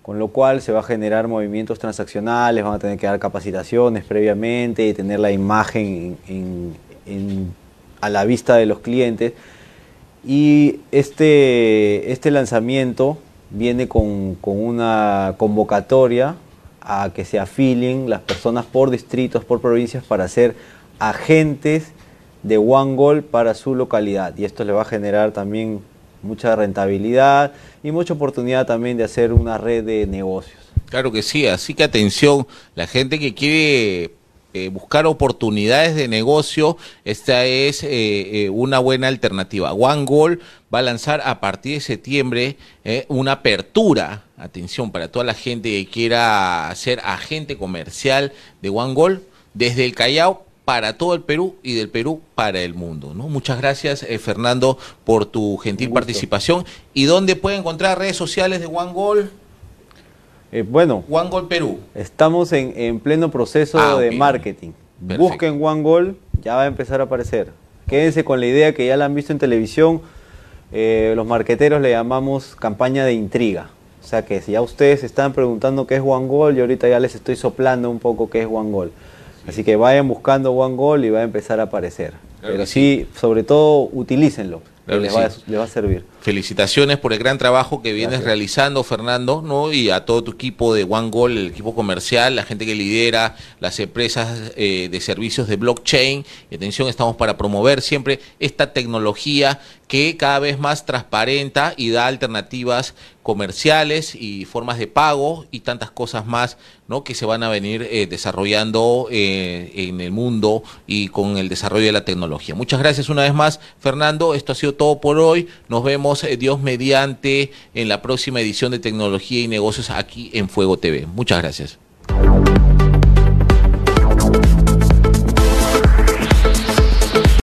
con lo cual se va a generar movimientos transaccionales, van a tener que dar capacitaciones previamente y tener la imagen en, en a la vista de los clientes. Y este, este lanzamiento viene con, una convocatoria a que se afilien las personas por distritos, por provincias, para ser agentes de One Goal para su localidad. Y esto le va a generar también mucha rentabilidad y mucha oportunidad también de hacer una red de negocios. Claro que sí, así que atención, la gente que quiere eh, buscar oportunidades de negocio, esta es eh, eh, una buena alternativa. One Goal va a lanzar a partir de septiembre una apertura, atención, para toda la gente que quiera ser agente comercial de One Goal, desde el Callao para todo el Perú y del Perú para el mundo. ¿no? Muchas gracias, Fernando, por tu gentil participación. ¿Y dónde puede encontrar redes sociales de One Goal? Eh, bueno, One Goal Perú. Estamos en, pleno proceso ah, de marketing. Busquen One Goal, ya va a empezar a aparecer. Quédense con la idea que ya la han visto en televisión. Eh, los marqueteros le llamamos campaña de intriga. O sea que si ya ustedes están preguntando qué es One Goal, yo ahorita ya les estoy soplando un poco qué es One Goal. Así que vayan buscando One Goal y va a empezar a aparecer. Pero sí, sobre todo, utilícenlo le, va, a servir. Felicitaciones por el gran trabajo que vienes realizando, Fernando, ¿no? Y a todo tu equipo de One Goal, el equipo comercial, la gente que lidera las empresas eh, de servicios de blockchain. Y atención, estamos para promover siempre esta tecnología que cada vez más transparenta y da alternativas comerciales y formas de pago y tantas cosas más ¿no? que se van a venir eh, desarrollando eh, en el mundo y con el desarrollo de la tecnología. Muchas gracias una vez más, Fernando. Esto ha sido todo por hoy. Nos vemos, Dios mediante, en la próxima edición de Tecnología y Negocios aquí en Fuego TV. Muchas gracias.